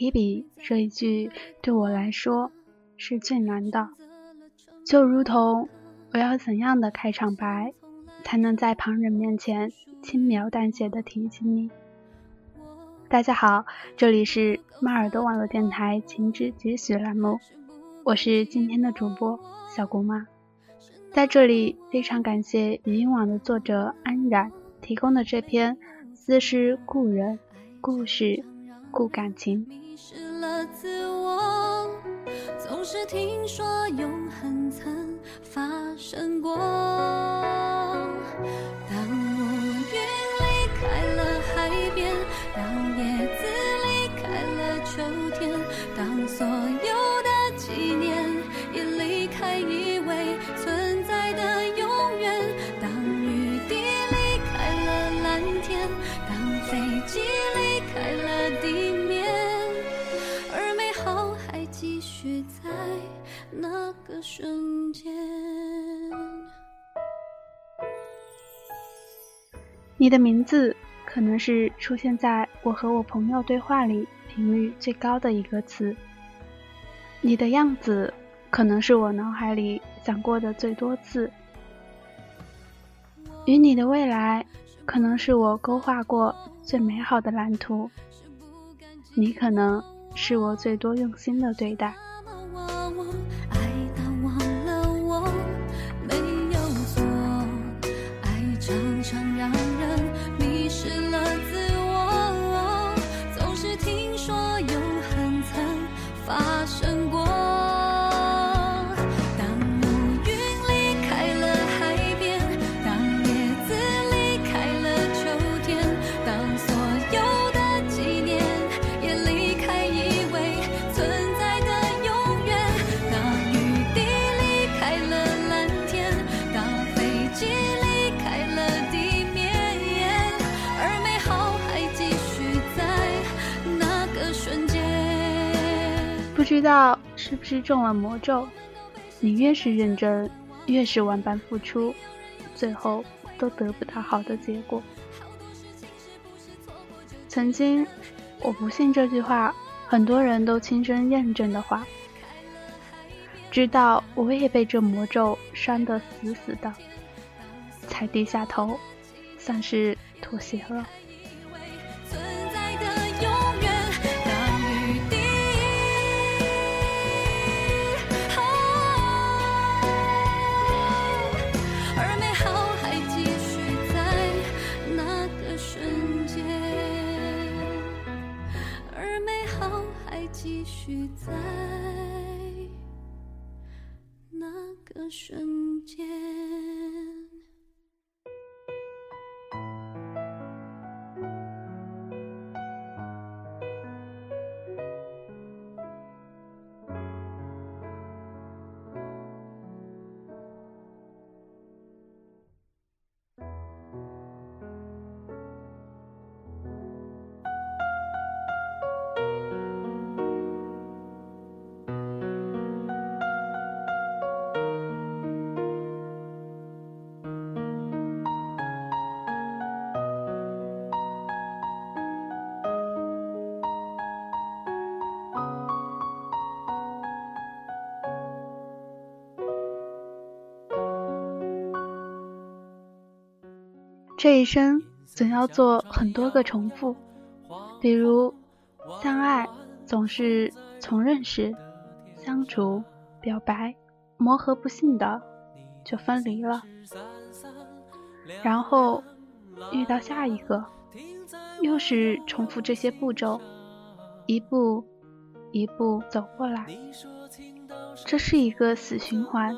提笔这一句对我来说是最难的，就如同我要怎样的开场白，才能在旁人面前轻描淡写的提起你。大家好，这里是马耳朵网络电台情之几许栏目，我是今天的主播小姑妈，在这里非常感谢语音网的作者安然提供的这篇思诗故人故事。故感情失了自我总是听说永恒曾发生过。你的名字可能是出现在我和我朋友对话里频率最高的一个词。你的样子可能是我脑海里想过的最多次。与你的未来可能是我勾画过最美好的蓝图。你可能是我最多用心的对待。是不是中了魔咒，你越是认真，越是万般付出，最后都得不到好的结果。曾经，我不信这句话，很多人都亲身验证的话，直到我也被这魔咒拴得死死的，才低下头，算是妥协了。个这一生总要做很多个重复，比如相爱总是从认识、相处、表白、磨合不幸的就分离了，然后遇到下一个，又是重复这些步骤，一步一步走过来，这是一个死循环，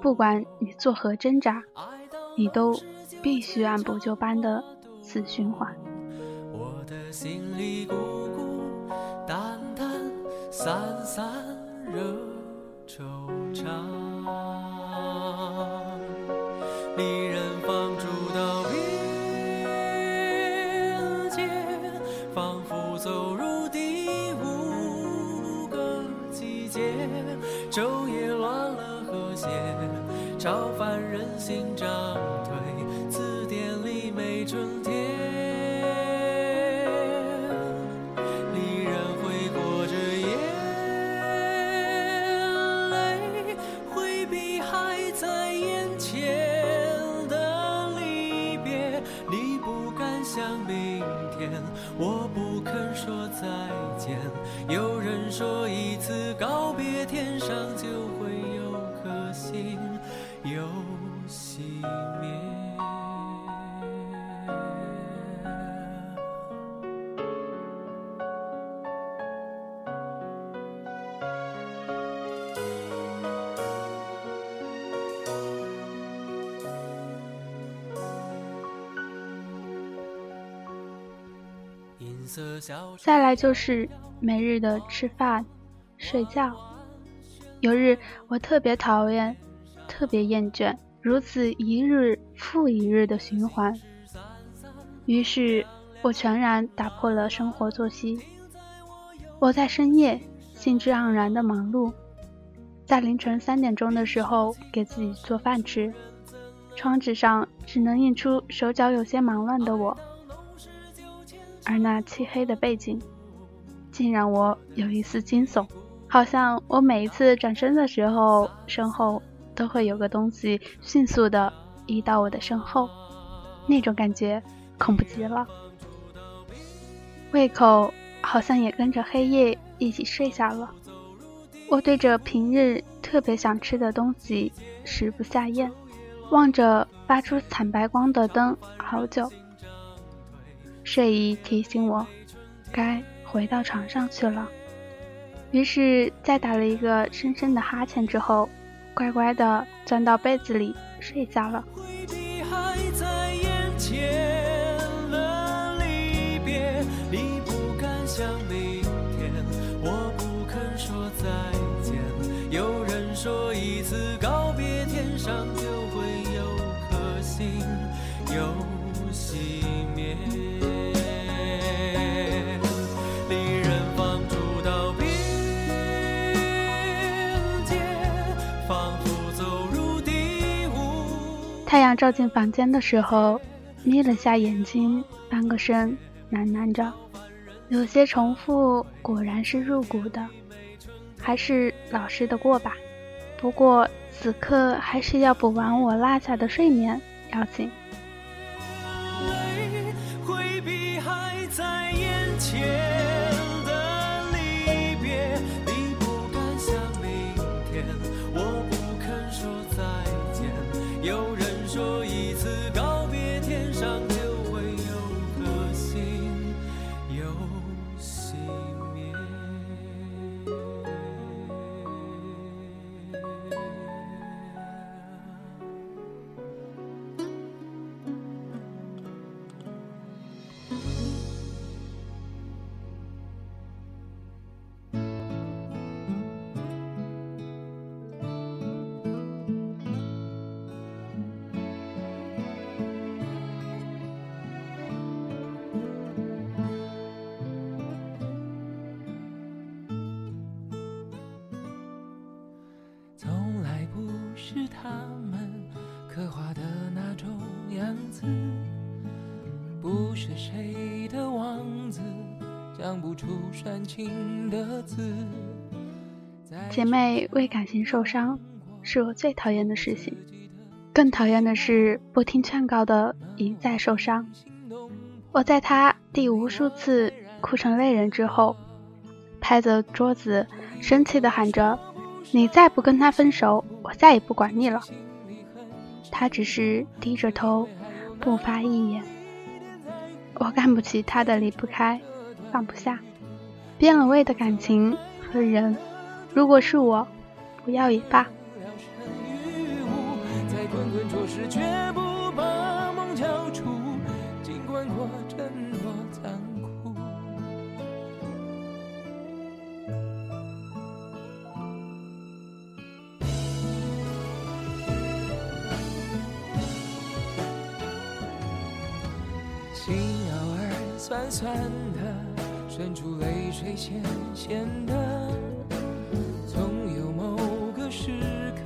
不管你作何挣扎，你都。必须按部就班的死循环。我的心里孤孤单单，散散惹惆怅。我不肯说再见。有人说一次告别，天上就再来就是每日的吃饭、睡觉。有日我特别讨厌、特别厌倦如此一日复一日的循环，于是我全然打破了生活作息。我在深夜兴致盎然的忙碌，在凌晨三点钟的时候给自己做饭吃，窗纸上只能映出手脚有些忙乱的我。而那漆黑的背景，竟让我有一丝惊悚，好像我每一次转身的时候，身后都会有个东西迅速的移到我的身后，那种感觉恐怖极了。胃口好像也跟着黑夜一起睡下了。我对着平日特别想吃的东西食不下咽，望着发出惨白光的灯好久。睡意提醒我，该回到床上去了。于是，在打了一个深深的哈欠之后，乖乖的钻到被子里睡觉了。太阳照进房间的时候，眯了下眼睛，翻个身，喃喃着：“有些重复，果然是入骨的，还是老实的过吧。不过此刻还是要补完我落下的睡眠要紧。”想不出煽情的字姐妹为感情受伤，是我最讨厌的事情。更讨厌的是不听劝告的一再受伤。我在他第无数次哭成泪人之后，拍着桌子，生气的喊着：“你再不跟他分手，我再也不管你了。”他只是低着头，不发一言。我看不起他的离不开，放不下。变了味的感情和人，如果是我，不要也罢。心偶尔酸酸的。渗出泪水咸咸的，总有某个时刻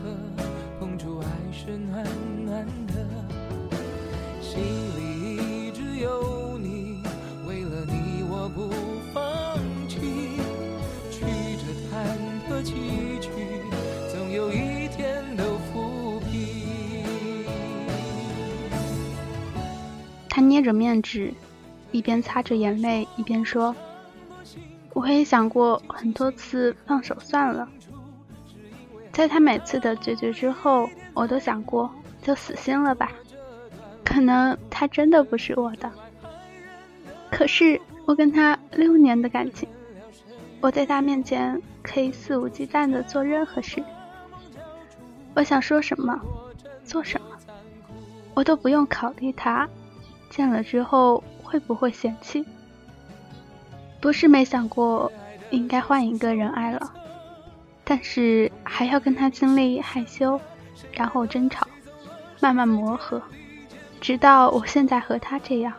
碰触爱是暖暖的，心里一直有你，为了你我不放弃，曲折忐忑崎岖，总有一天都抚平。他捏着面纸，一边擦着眼泪一边说：“我也想过很多次放手算了，在他每次的决绝之后，我都想过就死心了吧。可能他真的不是我的。可是我跟他六年的感情，我在他面前可以肆无忌惮的做任何事，我想说什么，做什么。”我都不用考虑他见了之后会不会嫌弃。不是没想过应该换一个人爱了，但是还要跟他经历害羞，然后争吵，慢慢磨合，直到我现在和他这样。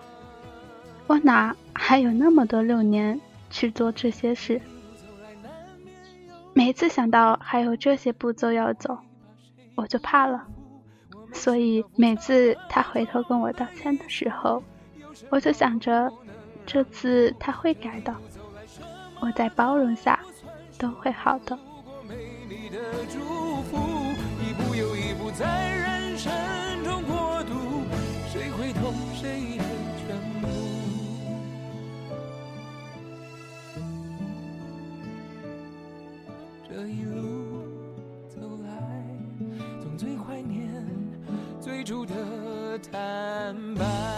我哪还有那么多六年去做这些事？每次想到还有这些步骤要走，我就怕了。所以每次他回头跟我道歉的时候，我就想着，这次他会改的，我在包容下都会好的。这一路走来，总最怀念。最初的坦白。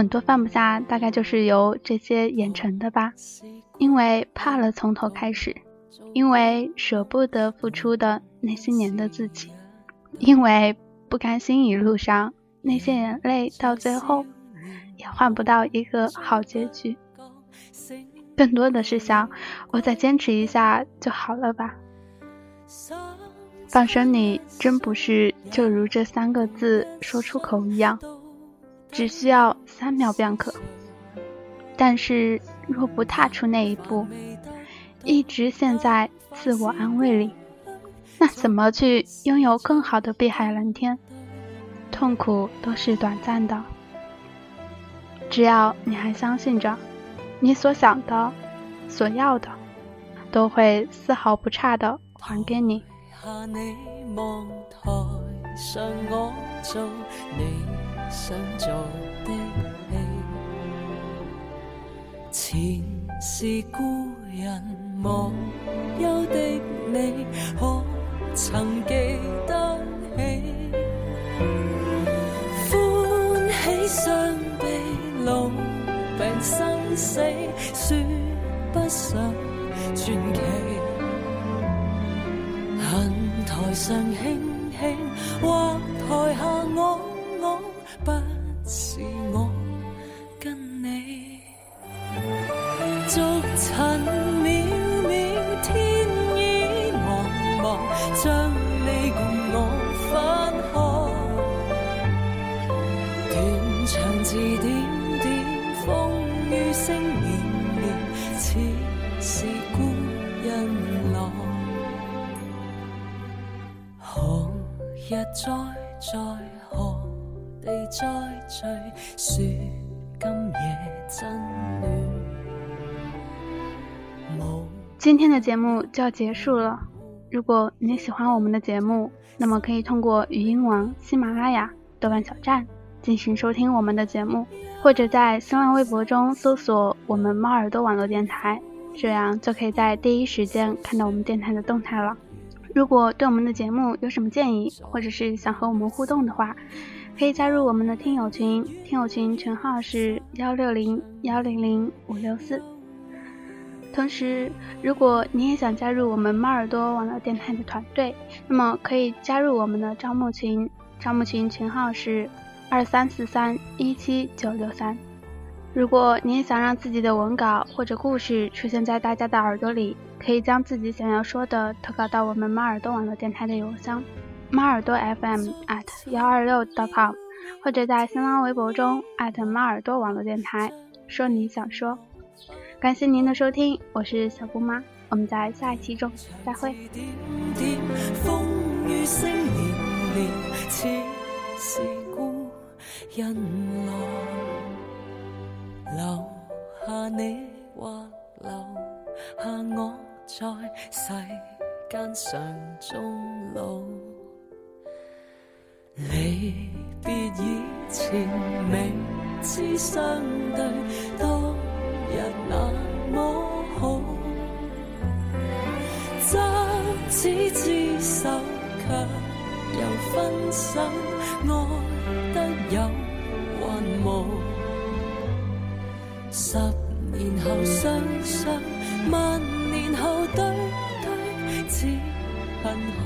很多放不下，大概就是由这些演成的吧。因为怕了从头开始，因为舍不得付出的那些年的自己，因为不甘心一路上那些眼泪到最后也换不到一个好结局。更多的是想，我再坚持一下就好了吧。放生你，真不是就如这三个字说出口一样。只需要三秒便可，但是若不踏出那一步，一直陷在自我安慰里，那怎么去拥有更好的碧海蓝天？痛苦都是短暂的，只要你还相信着，你所想的、所要的，都会丝毫不差的还给你。想做的戏，前是故人忘忧的今天的节目就要结束了。如果你喜欢我们的节目，那么可以通过语音网、喜马拉雅、豆瓣小站进行收听我们的节目，或者在新浪微博中搜索我们猫耳朵网络电台，这样就可以在第一时间看到我们电台的动态了。如果对我们的节目有什么建议，或者是想和我们互动的话，可以加入我们的听友群，听友群群号是幺六零幺零零五六四。同时，如果你也想加入我们猫耳朵网络电台的团队，那么可以加入我们的招募群，招募群群号是二三四三一七九六三。如果你也想让自己的文稿或者故事出现在大家的耳朵里，可以将自己想要说的投稿到我们猫耳朵网络电台的邮箱。猫耳朵 FM at 幺二六 .com，或者在新浪微博中艾特猫耳朵网络电台，说你想说。感谢您的收听，我是小姑妈，我们在下一期中再会。留下你或留下我在世间上终老。离别以前，明知相对当日那么好，执子之手，却又分手，爱得有还无？十年后双双，万年后对对，只恨看